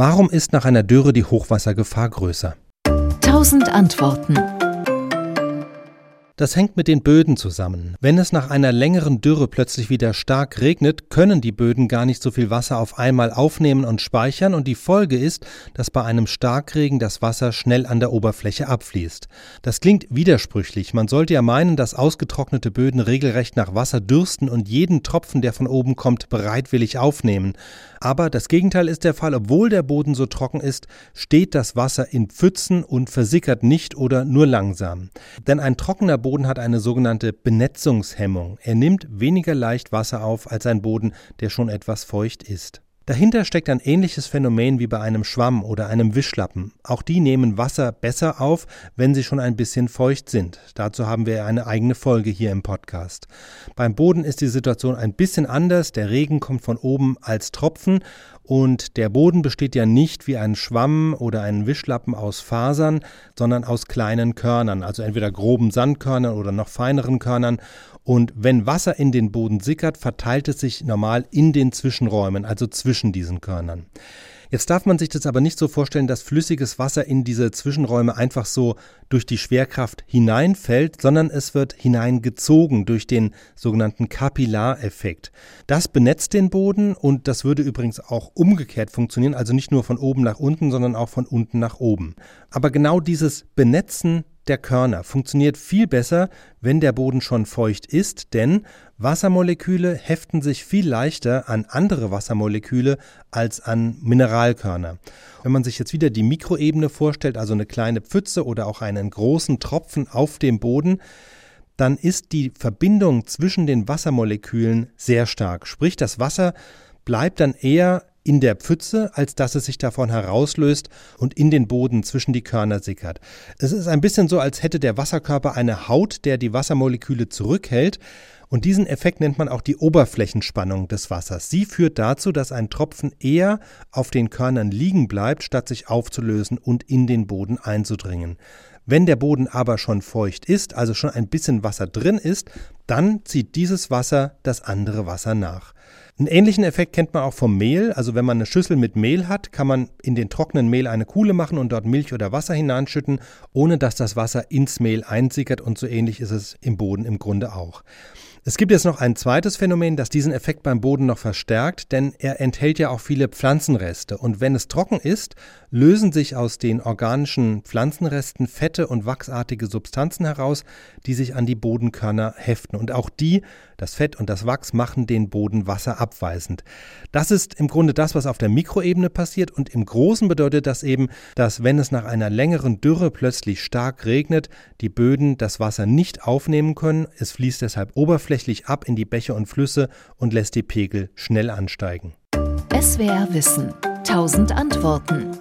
Warum ist nach einer Dürre die Hochwassergefahr größer? 1000 Antworten. Das hängt mit den Böden zusammen. Wenn es nach einer längeren Dürre plötzlich wieder stark regnet, können die Böden gar nicht so viel Wasser auf einmal aufnehmen und speichern und die Folge ist, dass bei einem Starkregen das Wasser schnell an der Oberfläche abfließt. Das klingt widersprüchlich. Man sollte ja meinen, dass ausgetrocknete Böden regelrecht nach Wasser dürsten und jeden Tropfen, der von oben kommt, bereitwillig aufnehmen. Aber das Gegenteil ist der Fall. Obwohl der Boden so trocken ist, steht das Wasser in Pfützen und versickert nicht oder nur langsam. Denn ein trockener Boden Boden hat eine sogenannte Benetzungshemmung. Er nimmt weniger leicht Wasser auf als ein Boden, der schon etwas feucht ist. Dahinter steckt ein ähnliches Phänomen wie bei einem Schwamm oder einem Wischlappen. Auch die nehmen Wasser besser auf, wenn sie schon ein bisschen feucht sind. Dazu haben wir eine eigene Folge hier im Podcast. Beim Boden ist die Situation ein bisschen anders. Der Regen kommt von oben als Tropfen und der Boden besteht ja nicht wie ein Schwamm oder ein Wischlappen aus Fasern, sondern aus kleinen Körnern, also entweder groben Sandkörnern oder noch feineren Körnern. Und wenn Wasser in den Boden sickert, verteilt es sich normal in den Zwischenräumen, also zwischen diesen Körnern. Jetzt darf man sich das aber nicht so vorstellen, dass flüssiges Wasser in diese Zwischenräume einfach so durch die Schwerkraft hineinfällt, sondern es wird hineingezogen durch den sogenannten Kapillareffekt. Das benetzt den Boden und das würde übrigens auch umgekehrt funktionieren, also nicht nur von oben nach unten, sondern auch von unten nach oben. Aber genau dieses Benetzen der Körner funktioniert viel besser, wenn der Boden schon feucht ist, denn Wassermoleküle heften sich viel leichter an andere Wassermoleküle als an Mineralkörner. Wenn man sich jetzt wieder die Mikroebene vorstellt, also eine kleine Pfütze oder auch einen großen Tropfen auf dem Boden, dann ist die Verbindung zwischen den Wassermolekülen sehr stark. Sprich, das Wasser bleibt dann eher in der Pfütze, als dass es sich davon herauslöst und in den Boden zwischen die Körner sickert. Es ist ein bisschen so, als hätte der Wasserkörper eine Haut, der die Wassermoleküle zurückhält. Und diesen Effekt nennt man auch die Oberflächenspannung des Wassers. Sie führt dazu, dass ein Tropfen eher auf den Körnern liegen bleibt, statt sich aufzulösen und in den Boden einzudringen. Wenn der Boden aber schon feucht ist, also schon ein bisschen Wasser drin ist, dann zieht dieses Wasser das andere Wasser nach. Einen ähnlichen Effekt kennt man auch vom Mehl. Also wenn man eine Schüssel mit Mehl hat, kann man in den trockenen Mehl eine Kuhle machen und dort Milch oder Wasser hineinschütten, ohne dass das Wasser ins Mehl einsickert und so ähnlich ist es im Boden im Grunde auch. Es gibt jetzt noch ein zweites Phänomen, das diesen Effekt beim Boden noch verstärkt, denn er enthält ja auch viele Pflanzenreste. Und wenn es trocken ist, lösen sich aus den organischen Pflanzenresten Fette und wachsartige Substanzen heraus, die sich an die Bodenkörner heften. Und auch die, das Fett und das Wachs, machen den Boden wasserabweisend. Das ist im Grunde das, was auf der Mikroebene passiert. Und im Großen bedeutet das eben, dass wenn es nach einer längeren Dürre plötzlich stark regnet, die Böden das Wasser nicht aufnehmen können. Es fließt deshalb oberflächlich oberflächlich ab in die Bäche und Flüsse und lässt die Pegel schnell ansteigen. SWR Wissen. 1000 Antworten.